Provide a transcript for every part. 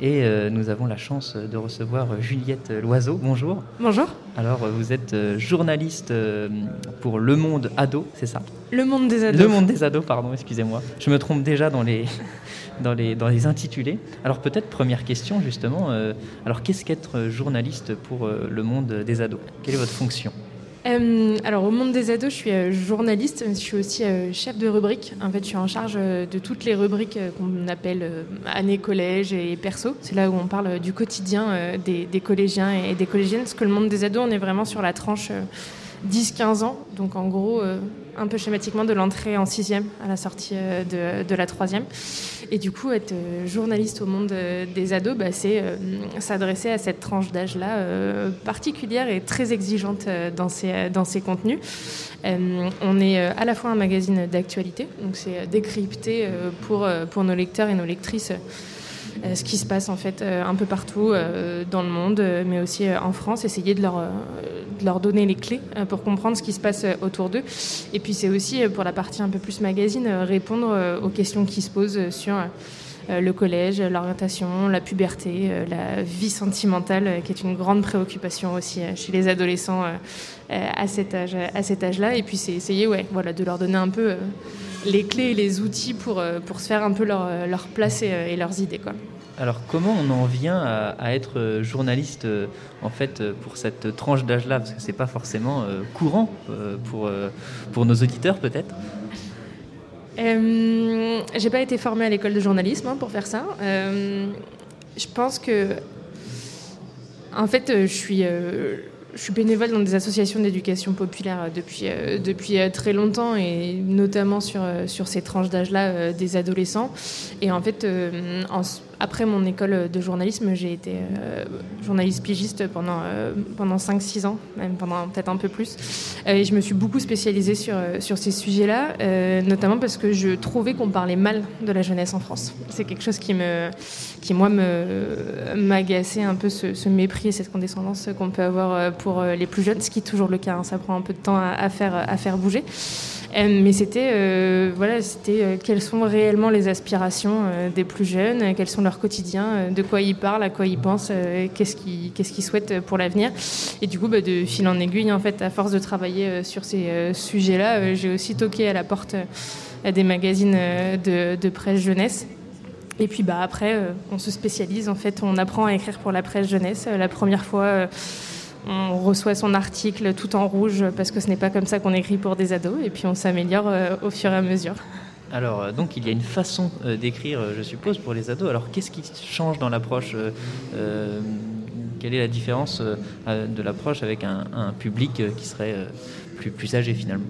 Et nous avons la chance de recevoir Juliette Loiseau. Bonjour. Bonjour. Alors, vous êtes journaliste pour Le Monde Ado, c'est ça? Le Monde des Ados. Le Monde des Ados, pardon, excusez-moi. Je me trompe déjà dans les, dans les, dans les intitulés. Alors, peut-être première question, justement. alors, qu'est-ce qu'être journaliste pour Le Monde des Ados? Quelle est votre fonction? Euh, alors au monde des ados, je suis euh, journaliste, je suis aussi euh, chef de rubrique. En fait, je suis en charge de toutes les rubriques qu'on appelle année collège et perso. C'est là où on parle du quotidien des, collégiens et des collégiennes. Parce que le monde des ados, on est vraiment sur la tranche 10-15 ans. Donc en gros, un peu schématiquement, de l'entrée en sixième à la sortie de, la troisième. Et du coup, être euh, journaliste au monde des ados, bah, c'est s'adresser à cette tranche d'âge-là particulière et très exigeante dans ses, dans ses contenus. on est à la fois un magazine d'actualité, donc c'est décrypté pour, pour nos lecteurs et nos lectrices euh, ce qui se passe en fait euh, un peu partout euh, dans le monde, mais aussi en France, essayer de leur, de leur donner les clés pour comprendre ce qui se passe autour d'eux. Et puis c'est aussi pour la partie un peu plus magazine, répondre aux questions qui se posent sur le collège, l'orientation, la puberté, la vie sentimentale, qui est une grande préoccupation aussi chez les adolescents à cet âge, à cet âge-là. Et puis c'est essayer, ouais, voilà, de leur donner un peu les clés et les outils pour, euh, pour se faire un peu leur, leur place et, leurs idées. Quoi. Alors comment on en vient à, être euh, journaliste euh, en fait pour cette tranche d'âge-là? Parce que c'est pas forcément courant pour, pour nos auditeurs peut-être? Euh, J'ai pas été formée à l'école de journalisme hein, pour faire ça. je pense que en fait je suis je suis bénévole dans des associations d'éducation populaire depuis, euh, euh, très longtemps et notamment sur, euh, sur ces tranches d'âge-là des adolescents. Et en fait, en, après mon école de journalisme, j'ai été euh, journaliste pigiste pendant, euh, pendant 5-6 ans, même pendant peut-être un peu plus. Euh, et je me suis beaucoup spécialisée sur, sur ces sujets-là, notamment parce que je trouvais qu'on parlait mal de la jeunesse en France. C'est quelque chose qui, me, qui moi, m'agaçait un peu ce, mépris et cette condescendance qu'on peut avoir pour les plus jeunes, ce qui est toujours le cas. Hein. Ça prend un peu de temps à, faire, à faire bouger. Euh, mais c'était euh, voilà, c'était euh, quelles sont réellement les aspirations des plus jeunes, quels sont leurs quotidiens, de quoi ils parlent, à quoi ils pensent, qu'est-ce qu'ils qu'est-ce qu'ils souhaitent pour l'avenir. Et du coup, bah, de fil en aiguille, en fait, à force de travailler sur ces sujets-là, j'ai aussi toqué à la porte des magazines de, de presse jeunesse. Et puis bah après, on se spécialise. En fait, on apprend à écrire pour la presse jeunesse. La première fois on reçoit son article tout en rouge parce que ce n'est pas comme ça qu'on écrit pour des ados et puis on s'améliore euh, au fur et à mesure. Alors, euh, donc, il y a une façon euh, d'écrire, je suppose, pour les ados. Alors, qu'est-ce qui change dans l'approche Quelle est la différence de l'approche avec un, public qui serait plus, plus âgé finalement?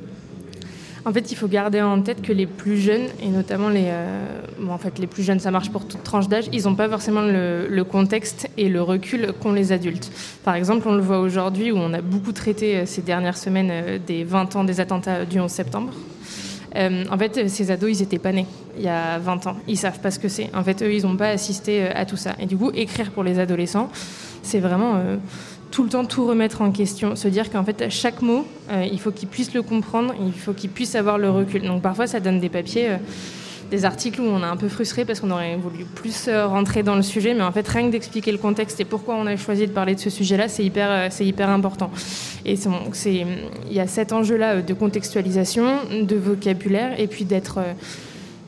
En fait, il faut garder en tête que les plus jeunes, et notamment les, euh, en fait, les plus jeunes, ça marche pour toute tranche d'âge, ils n'ont pas forcément le, contexte et le recul qu'ont les adultes. Par exemple, on le voit aujourd'hui où on a beaucoup traité euh, ces dernières semaines euh, des 20 ans des attentats du 11 septembre. en fait, ces ados, ils n'étaient pas nés il y a 20 ans. Ils savent pas ce que c'est. En fait, eux, ils n'ont pas assisté à tout ça. Et du coup, écrire pour les adolescents, c'est vraiment tout le temps tout remettre en question, se dire qu'en fait chaque mot, euh, il faut qu'ils puissent le comprendre, il faut qu'ils puissent avoir le recul. Donc parfois ça donne des papiers, euh, des articles où on est un peu frustré parce qu'on aurait voulu plus euh, rentrer dans le sujet, mais en fait rien que d'expliquer le contexte et pourquoi on a choisi de parler de ce sujet-là, c'est hyper, c'est hyper important. Et il y a cet enjeu-là de contextualisation, de vocabulaire et puis d'être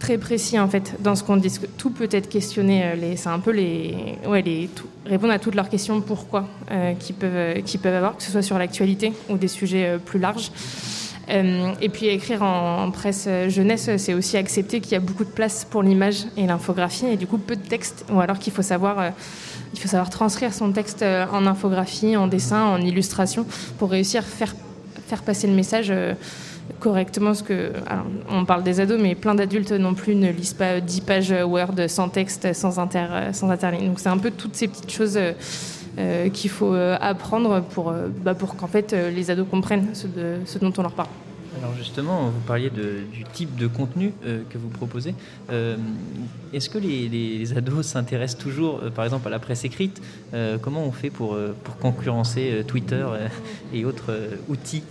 très précis en fait dans ce qu'on dit. Tout peut être questionné. Euh, c'est un peu les, ouais, répondre à toutes leurs questions pourquoi euh, qui peuvent euh, qui peuvent avoir, que ce soit sur l'actualité ou des sujets plus larges. et puis écrire en, presse jeunesse, c'est aussi accepter qu'il y a beaucoup de place pour l'image et l'infographie, et du coup peu de texte, ou alors qu'il faut savoir, il faut savoir transcrire son texte en infographie, en dessin, en illustration, pour réussir faire, faire passer le message correctement ce que. on parle des ados, mais plein d'adultes non plus ne lisent pas 10 pages Word sans texte, sans, inter, sans interligne. Donc c'est un peu toutes ces petites choses euh, euh, qu'il faut euh, apprendre pour, bah, pour qu'en fait les ados comprennent ce, dont on leur parle. Alors justement, vous parliez du type de contenu que vous proposez. Est-ce que les, ados s'intéressent toujours, par exemple, à la presse écrite Comment on fait pour, pour concurrencer Twitter et autres outils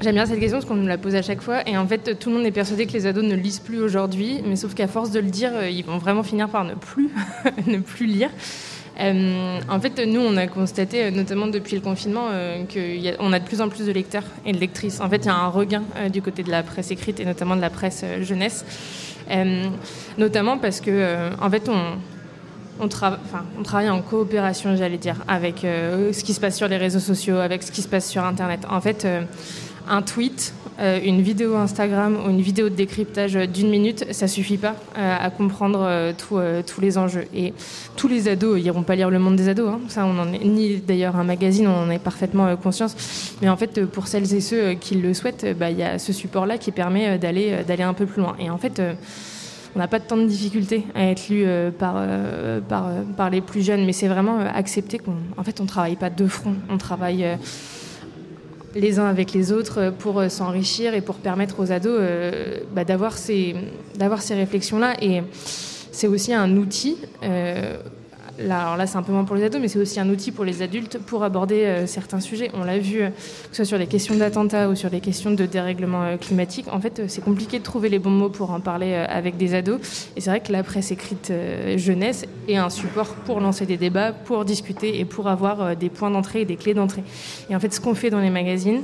J'aime bien cette question parce qu'on nous la pose à chaque fois. Et en fait, tout le monde est persuadé que les ados ne lisent plus aujourd'hui. Mais sauf qu'à force de le dire, euh, ils vont vraiment finir par ne plus, ne plus lire. Euh, en fait, nous, on a constaté, euh, notamment depuis le confinement, qu'on a, de plus en plus de lecteurs et de lectrices. En fait, il y a un regain du côté de la presse écrite et notamment de la presse jeunesse. notamment parce que, en fait, on, travaille en coopération, j'allais dire, avec ce qui se passe sur les réseaux sociaux, avec ce qui se passe sur Internet. En fait, un tweet, euh, une vidéo Instagram ou une vidéo de décryptage d'une minute, ça suffit pas euh, à comprendre euh, tous les enjeux. Et tous les ados iront pas lire Le Monde des ados. Hein. Ça, on en ni d'ailleurs un magazine, on en est parfaitement conscience. Mais en fait, pour celles et ceux qui le souhaitent, bah, il y a ce support-là qui permet d'aller un peu plus loin. Et en fait on n'a pas temps de difficulté à être lu par, les plus jeunes, mais c'est vraiment accepter qu'on en fait, on travaille pas de front, on travaille les uns avec les autres pour euh, s'enrichir et pour permettre aux ados euh, bah, d'avoir ces, ces réflexions-là. Et c'est aussi un outil euh, Là, alors là, c'est un peu moins pour les ados, mais c'est aussi un outil pour les adultes pour aborder euh, certains sujets. On l'a vu, euh, que ce soit sur les questions d'attentats ou sur les questions de dérèglement euh, climatique. En fait, c'est compliqué de trouver les bons mots pour en parler avec des ados. Et c'est vrai que la presse écrite jeunesse est un support pour lancer des débats, pour discuter et pour avoir des points d'entrée et des clés d'entrée. Et en fait, ce qu'on fait dans les magazines,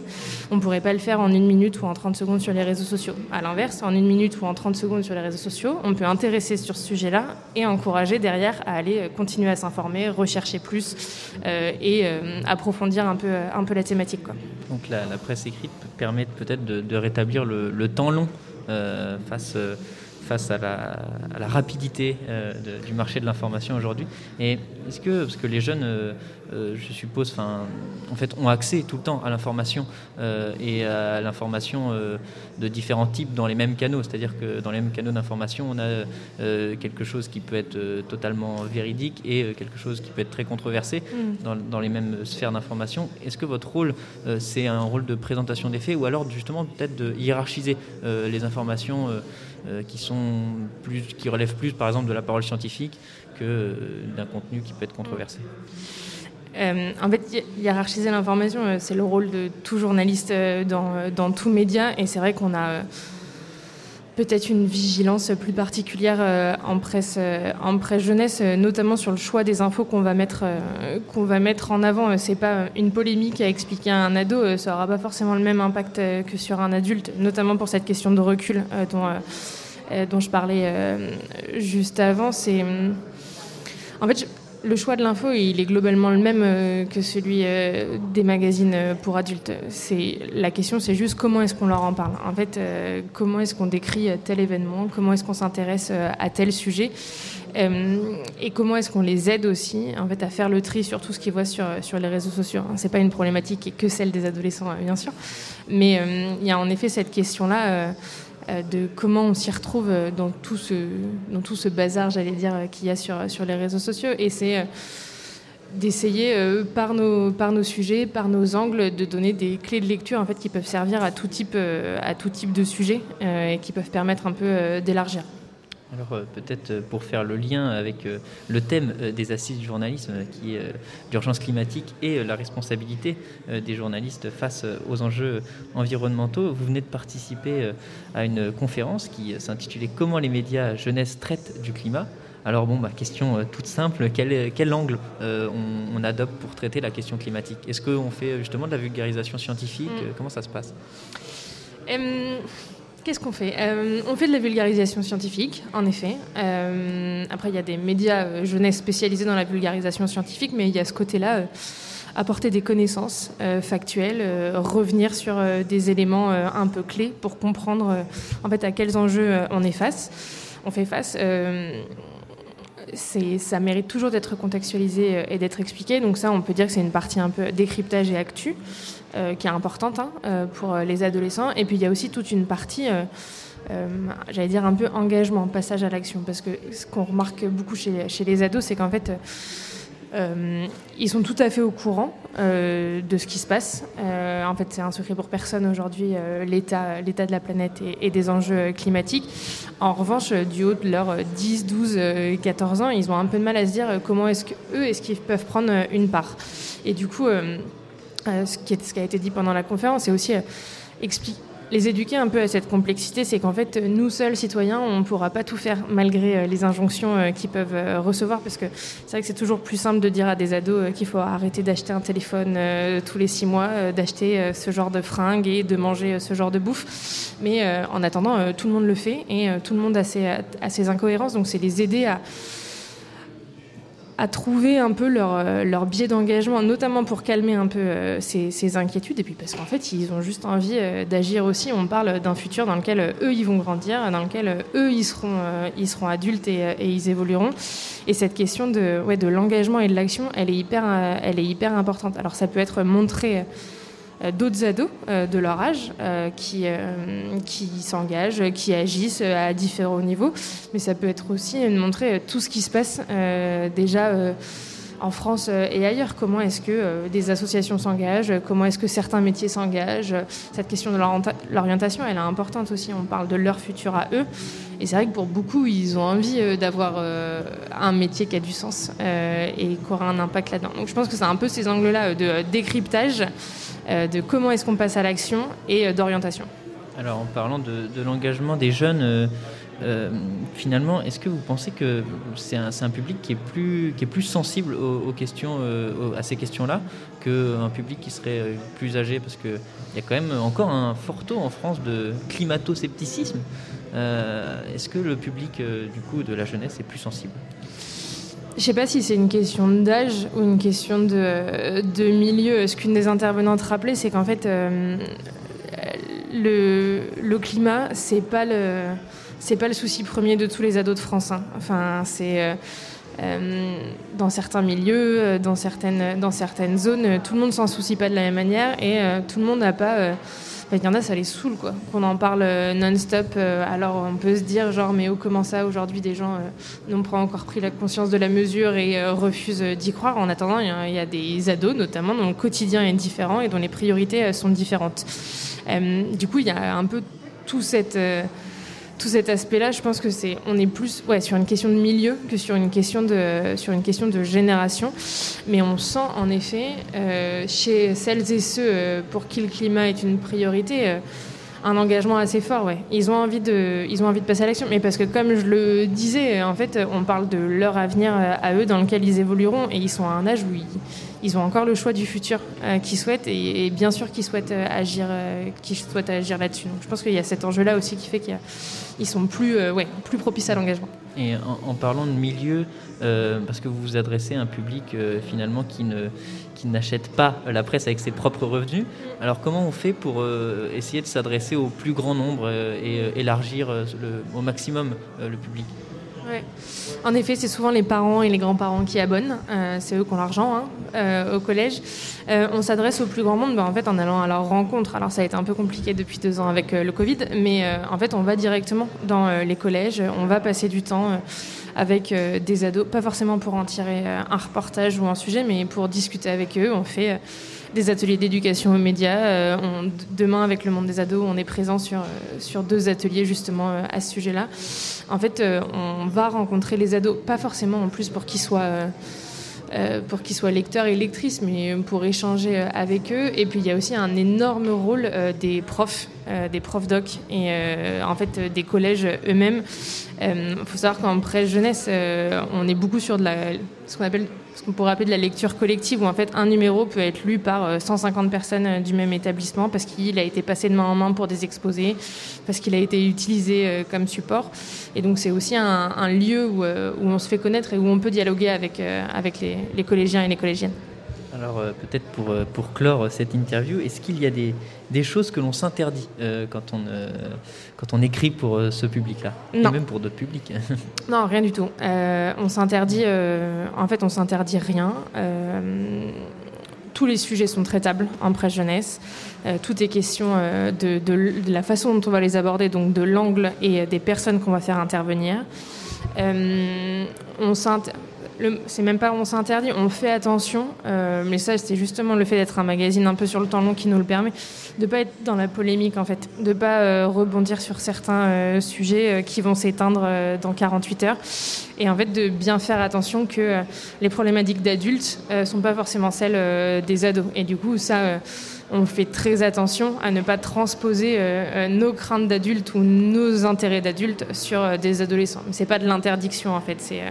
on ne pourrait pas le faire en une minute ou en 30 secondes sur les réseaux sociaux. À l'inverse, en une minute ou en 30 secondes sur les réseaux sociaux, on peut intéresser sur ce sujet-là et encourager derrière à aller continuer à s'informer, rechercher plus euh, et euh, approfondir un peu, un peu la thématique. Quoi. Donc la, presse écrite permet peut-être de, rétablir le, temps long euh, face face à la, rapidité du marché de l'information aujourd'hui. Et est-ce que, parce que les jeunes, je suppose, en fait, ont accès tout le temps à l'information et à l'information de différents types dans les mêmes canaux. C'est-à-dire que dans les mêmes canaux d'information, on a euh, quelque chose qui peut être euh, totalement véridique et euh, quelque chose qui peut être très controversé mm. dans, les mêmes sphères d'information. Est-ce que votre rôle, c'est un rôle de présentation des faits ou alors justement peut-être de hiérarchiser les informations qui, sont plus, qui relèvent plus, par exemple, de la parole scientifique que d'un contenu qui peut être controversé euh, en fait, hiérarchiser l'information, euh, c'est le rôle de tout journaliste euh, dans tout média. Et c'est vrai qu'on a peut-être une vigilance plus particulière en presse, en presse jeunesse, notamment sur le choix des infos qu'on va mettre, qu'on va mettre en avant. C'est pas une polémique à expliquer à un ado, ça aura pas forcément le même impact que sur un adulte, notamment pour cette question de recul dont, je parlais juste avant. C'est en fait, le choix de l'info, il est globalement le même euh, que celui euh, des magazines euh, pour adultes. C'est la question, c'est juste comment est-ce qu'on leur en parle. En fait, comment est-ce qu'on décrit tel événement, comment est-ce qu'on s'intéresse à tel sujet, et comment est-ce qu'on les aide aussi, en fait, à faire le tri sur tout ce qu'ils voient sur sur les réseaux sociaux? C'est pas une problématique que celle des adolescents, bien sûr, mais il y a en effet cette question-là de comment on s'y retrouve euh, dans tout ce, bazar, j'allais dire, euh, qu'il y a sur, les réseaux sociaux. Et c'est d'essayer par, nos, par nos sujets, par nos angles, de donner des clés de lecture en fait, qui peuvent servir à tout type, à tout type de sujet et qui peuvent permettre un peu d'élargir. Alors euh, peut-être euh, pour faire le lien avec euh, le thème des assises du journalisme, qui est l'urgence climatique et la responsabilité des journalistes face aux enjeux environnementaux, vous venez de participer à une conférence qui s'intitulait Comment les médias jeunesse traitent du climat. Alors bon, ma question toute simple, quel, quel angle on, adopte pour traiter la question climatique? Est-ce qu'on fait justement de la vulgarisation scientifique? Mm. Comment ça se passe? Qu'est-ce qu'on fait euh, On fait de la vulgarisation scientifique, en effet. Euh, après, il y a des médias euh, jeunesse spécialisés dans la vulgarisation scientifique, mais il y a ce côté-là, apporter des connaissances factuelles, revenir sur des éléments un peu clés pour comprendre en fait à quels enjeux on est. On fait face ça mérite toujours d'être contextualisé et d'être expliqué. Donc ça, on peut dire que c'est une partie un peu décryptage et actu. Euh, qui est importante hein, euh, pour les adolescents. Et puis il y a aussi toute une partie, euh, j'allais dire un peu engagement, passage à l'action. Parce que ce qu'on remarque beaucoup chez les ados, c'est qu'en fait, ils sont tout à fait au courant de ce qui se passe. en fait, c'est un secret pour personne aujourd'hui, l'état, de la planète et, des enjeux climatiques. En revanche, du haut de leurs 10, 12, 14 ans, ils ont un peu de mal à se dire comment est-ce qu'eux, est-ce qu'ils peuvent prendre une part. Et du coup, euh, ce, qui ce, qui a été dit pendant la conférence, c'est aussi euh, expliquer les éduquer un peu à cette complexité, c'est qu'en fait, nous seuls, citoyens, on ne pourra pas tout faire malgré euh, les injonctions euh, qu'ils peuvent euh, recevoir, parce que c'est vrai que c'est toujours plus simple de dire à des ados qu'il faut arrêter d'acheter un téléphone tous les six mois, d'acheter ce genre de fringues et de manger ce genre de bouffe. Mais en attendant, tout le monde le fait et tout le monde a ses, a ses incohérences, donc c'est les aider à à trouver un peu leur, euh, leur biais d'engagement, notamment pour calmer un peu euh, ces, inquiétudes, et puis parce qu'en fait, ils ont juste envie euh, d'agir aussi. On parle d'un futur dans lequel eux, ils vont grandir, dans lequel eux, ils seront, ils seront adultes et, et, ils évolueront. Et cette question de, ouais, de l'engagement et de l'action, elle, est hyper, elle est hyper importante. Alors ça peut être montré d'autres ados euh, de leur âge euh, qui, qui s'engagent, qui agissent à différents niveaux. Mais ça peut être aussi de montrer tout ce qui se passe déjà en France et ailleurs. Comment est-ce que des associations s'engagent? Comment est-ce que certains métiers s'engagent? Cette question de l'orientation, elle est importante aussi. On parle de leur futur à eux. Et c'est vrai que pour beaucoup, ils ont envie d'avoir un métier qui a du sens et qui aura un impact là-dedans. Donc je pense que c'est un peu ces angles-là de décryptage euh, de comment est-ce qu'on passe à l'action et euh, d'orientation. Alors en parlant de, l'engagement des jeunes, euh, finalement, est-ce que vous pensez que c'est un, public qui est plus, sensible aux, questions, à ces questions-là qu'un public qui serait plus âgé? Parce qu'il y a quand même encore un fort taux en France de climato-scepticisme. est-ce que le public du coup de la jeunesse est plus sensible? Je ne sais pas si c'est une question d'âge ou une question de, milieu. Ce qu'une des intervenantes rappelait, c'est qu'en fait, euh, le, le, climat, c'est pas le c'est pas le souci premier de tous les ados de France. Hein. Enfin, c'est euh, euh, dans certains milieux, dans certaines dans certaines zones, tout le monde s'en soucie pas de la même manière et tout le monde n'a pas il y en a, ça les saoule, quoi. Qu'on en parle euh, non-stop. Euh, alors on peut se dire, genre, mais oh, comment ça, aujourd'hui, des gens euh, n'ont pas encore pris la conscience de la mesure et refusent d'y croire. En attendant, il y, a des ados, notamment, dont le quotidien est différent et dont les priorités sont différentes. du coup, il y a un peu tout cette tout cet aspect-là, je pense que c'est, on est plus sur une question de milieu que sur une question de, sur une génération. Mais on sent en effet, euh, chez celles et ceux euh, pour qui le climat est une priorité, euh, un engagement assez fort. Ouais. Ils, ont envie de, ils ont envie de passer à l'action. Mais parce que, comme je le disais, en fait, on parle de leur avenir à eux dans lequel ils évolueront. Et ils sont à un âge où ils, ils ont encore le choix du futur qu'ils souhaitent. Et, bien sûr qu'ils souhaitent, agir, qu'ils agir là-dessus. Donc je pense qu'il y a cet enjeu-là aussi qui fait qu'il y a ils sont plus, euh, ouais, plus propices à l'engagement. Et en, parlant de milieu, euh, parce que vous vous adressez à un public euh, finalement qui ne qui n'achète pas la presse avec ses propres revenus. Alors comment on fait pour essayer de s'adresser au plus grand nombre et élargir le, au maximum le public? En effet, c'est souvent les parents et les grands-parents qui abonnent. Euh, c'est eux qui ont l'argent hein, euh, au collège. Euh, on s'adresse au plus grand monde bah, en, fait, en allant à leur rencontre. Alors ça a été un peu compliqué depuis deux ans avec le Covid, mais en fait, on va directement dans les collèges. On va passer du temps avec des ados, pas forcément pour en tirer un reportage ou un sujet, mais pour discuter avec eux. On fait des ateliers d'éducation aux médias. Euh, demain, avec le monde des ados, on est présent sur, euh, sur deux ateliers justement euh, à ce sujet-là. En fait, on va rencontrer les ados, pas forcément en plus pour qu'ils soient... pour qu'ils soient lecteurs et lectrices, mais pour échanger avec eux. Et puis il y a aussi un énorme rôle des profs, des profs doc et en fait des collèges eux-mêmes. Il faut savoir qu'en presse jeunesse, on est beaucoup sur de la, ce qu'on appelle ce qu'on pourrait appeler de la lecture collective, où en fait un numéro peut être lu par 150 euh, personnes euh, du même établissement parce qu'il a été passé de main en main pour des exposés, parce qu'il a été utilisé euh, comme support. Et donc c'est aussi un, lieu où, on se fait connaître et où on peut dialoguer avec, avec les collégiens et les collégiennes. Alors euh, peut-être pour, euh, pour clore cette interview, est-ce qu'il y a des, des choses que l'on s'interdit euh, quand, on, quand on écrit pour ce public-là? Et même pour d'autres publics? Non, rien du tout. on s'interdit, en fait, on s'interdit rien. tous les sujets sont traitables en presse jeunesse. tout est question de, de, la façon dont on va les aborder, donc de l'angle et des personnes qu'on va faire intervenir. on s'interdit c'est même pas on s'interdit, on fait attention. Euh, mais ça, c'est justement le fait d'être un magazine un peu sur le temps long qui nous le permet, de pas être dans la polémique en fait, de pas euh, rebondir sur certains euh, sujets qui vont s'éteindre dans 48 heures, et en fait de bien faire attention que les problématiques d'adultes sont pas forcément celles des ados. Et du coup, ça on fait très attention à ne pas transposer nos craintes d'adultes ou nos intérêts d'adultes sur des adolescents. Ce n'est pas de l'interdiction en fait, c'est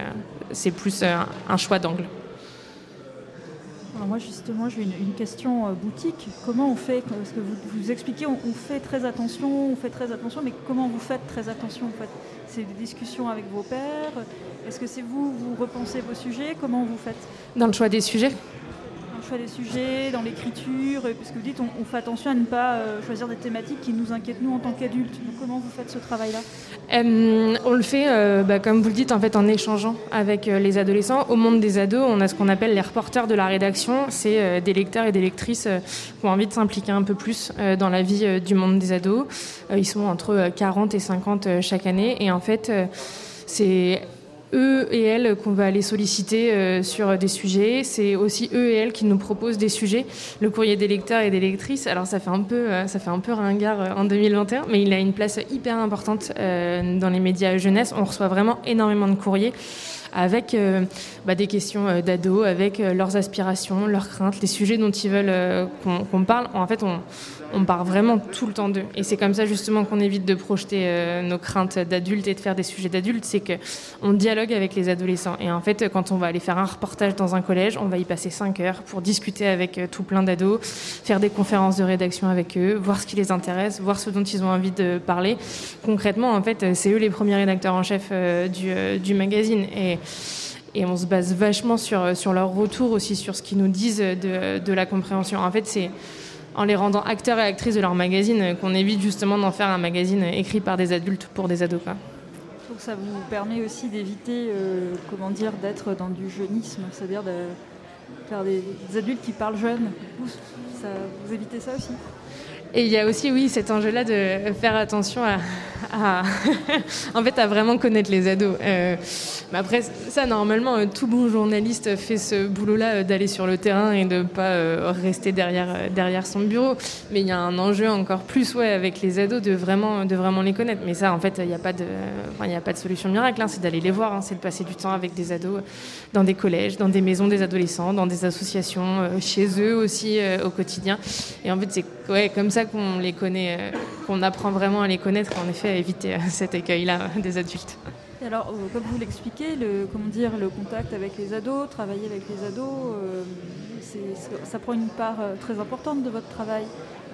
plus un choix d'angle. Moi justement j'ai une, question euh, boutique. Comment on fait Parce que vous, vous expliquez, on, fait très attention, on fait très attention, mais comment vous faites très attention en fait? C'est des discussions avec vos pairs. Est-ce que c'est vous, vous repensez vos sujets? Comment vous faites? Dans le choix des sujets choix des sujets, dans l'écriture, parce vous dites on, fait attention à ne pas euh, choisir des thématiques qui nous inquiètent nous en tant qu'adultes. comment vous faites ce travail-là? Euh, On le fait, euh, bah, comme vous le dites, en fait, en échangeant avec les adolescents. Au monde des ados, on a ce qu'on appelle les reporters de la rédaction. C'est des lecteurs et des lectrices qui ont envie de s'impliquer un peu plus dans la vie du monde des ados. ils sont entre 40 et 50 chaque année. Et en fait, c'est eux et elles qu'on va aller solliciter euh, sur des sujets. C'est aussi eux et elles qui nous proposent des sujets. Le courrier des lecteurs et des lectrices, alors ça fait un peu, euh, ça fait un peu ringard euh, en 2021, mais il a une place hyper importante dans les médias jeunesse. On reçoit vraiment énormément de courriers avec bah, des questions d'ados, avec leurs aspirations, leurs craintes, les sujets dont ils veulent qu'on parle. En fait, on, on part vraiment tout le temps d'eux. Et c'est comme ça justement qu'on évite de projeter euh, nos craintes d'adultes et de faire des sujets d'adultes, c'est qu'on dialogue avec les adolescents. Et en fait, quand on va aller faire un reportage dans un collège, on va y passer 5 heures pour discuter avec euh, tout plein d'ados, faire des conférences de rédaction avec eux, voir ce qui les intéresse, voir ce dont ils ont envie de parler. Concrètement, en fait, c'est eux les premiers rédacteurs en chef euh, du, magazine. Et on se base vachement sur, sur leur retour aussi, sur ce qu'ils nous disent de, de la compréhension. En fait, c'est en les rendant acteurs et actrices de leur magazine, euh, qu'on évite justement d'en faire un magazine écrit par des adultes pour des ados. Quoi. Donc ça vous permet aussi d'éviter, euh, comment dire, d'être dans du jeunisme, c'est-à-dire de faire des, adultes qui parlent jeunes. ça, vous évitez ça aussi? Et il y a aussi, oui, cet enjeu-là de faire attention à, en fait, à vraiment connaître les ados. Euh, après, ça, normalement, euh, tout bon journaliste fait ce boulot-là euh, d'aller sur le terrain et de ne pas rester derrière, son bureau. Mais il y a un enjeu encore plus, ouais, avec les ados, de vraiment, les connaître. Mais ça, en fait, il n'y a, pas de, solution miracle. Hein. c'est d'aller les voir, hein. c'est de passer du temps avec des ados dans des collèges, dans des maisons des adolescents, dans des associations, chez eux aussi, au quotidien. Et en fait, c'est comme ça qu'on les connaît, qu'on apprend vraiment à les connaître, en effet, à éviter euh, cet écueil-là des adultes. alors, euh, comme vous l'expliquez, le, comment dire, le contact avec les ados, travailler avec les ados, ça prend une part très importante de votre travail.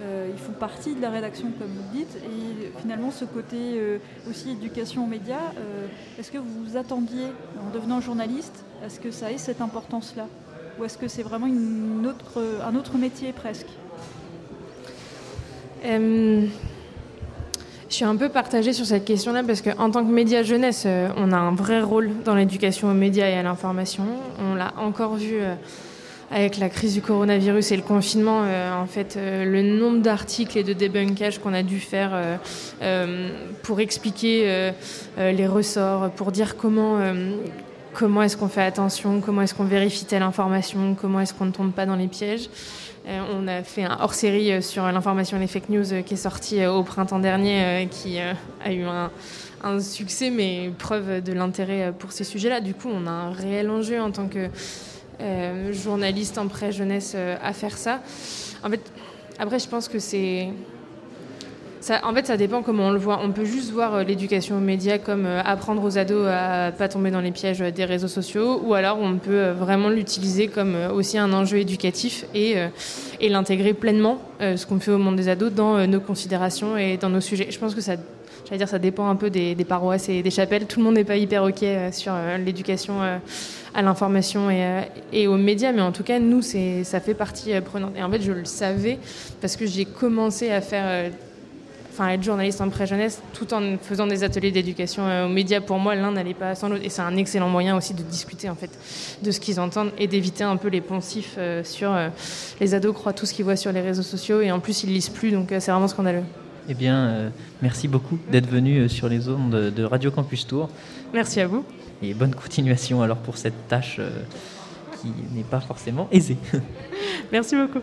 ils font partie de la rédaction, comme vous le dites, et finalement, ce côté aussi éducation aux médias, est-ce que vous vous attendiez, en devenant journaliste, à ce que ça ait cette importance-là? Ou est-ce que c'est vraiment une autre, un autre métier presque? Euh, je suis un peu partagée sur cette question-là parce qu'en tant que média jeunesse, euh, on a un vrai rôle dans l'éducation aux médias et à l'information. On l'a encore vu euh, avec la crise du coronavirus et le confinement. en fait, le nombre d'articles et de débunkage qu'on a dû faire pour expliquer les ressorts, pour dire comment comment est-ce qu'on fait attention, comment est-ce qu'on vérifie telle information, comment est-ce qu'on ne tombe pas dans les pièges. Euh, on a fait un hors-série euh, sur l'information et les fake news euh, qui est sorti au printemps dernier, qui a eu un, succès, mais preuve de l'intérêt pour ces sujets-là. Du coup, on a un réel enjeu en tant que journaliste en pré-jeunesse à faire ça. En fait, après, je pense que c'est en fait, ça dépend comment on le voit. On peut juste voir euh, l'éducation aux médias comme euh, apprendre aux ados à pas tomber dans les pièges des réseaux sociaux, ou alors on peut euh, vraiment l'utiliser comme aussi un enjeu éducatif et, l'intégrer pleinement, ce qu'on fait au monde des ados, dans nos considérations et dans nos sujets. Je pense que ça, j'allais dire, ça dépend un peu des, paroisses et des chapelles. Tout le monde n'est pas hyper ok sur l'éducation à l'information et, aux médias, mais en tout cas, nous, ça fait partie prenante. Et en fait, je le savais parce que j'ai commencé à faire enfin, être journaliste en pré-jeunesse tout en faisant des ateliers d'éducation euh, aux médias, pour moi, l'un n'allait pas sans l'autre. Et c'est un excellent moyen aussi de discuter en fait de ce qu'ils entendent et d'éviter un peu les poncifs euh, sur euh, les ados croient tout ce qu'ils voient sur les réseaux sociaux et en plus ils lisent plus, donc c'est vraiment scandaleux. Eh bien, merci beaucoup d'être venu sur les ondes de Radio Campus Tour. Merci à vous. Et bonne continuation alors pour cette tâche qui n'est pas forcément aisée. merci beaucoup.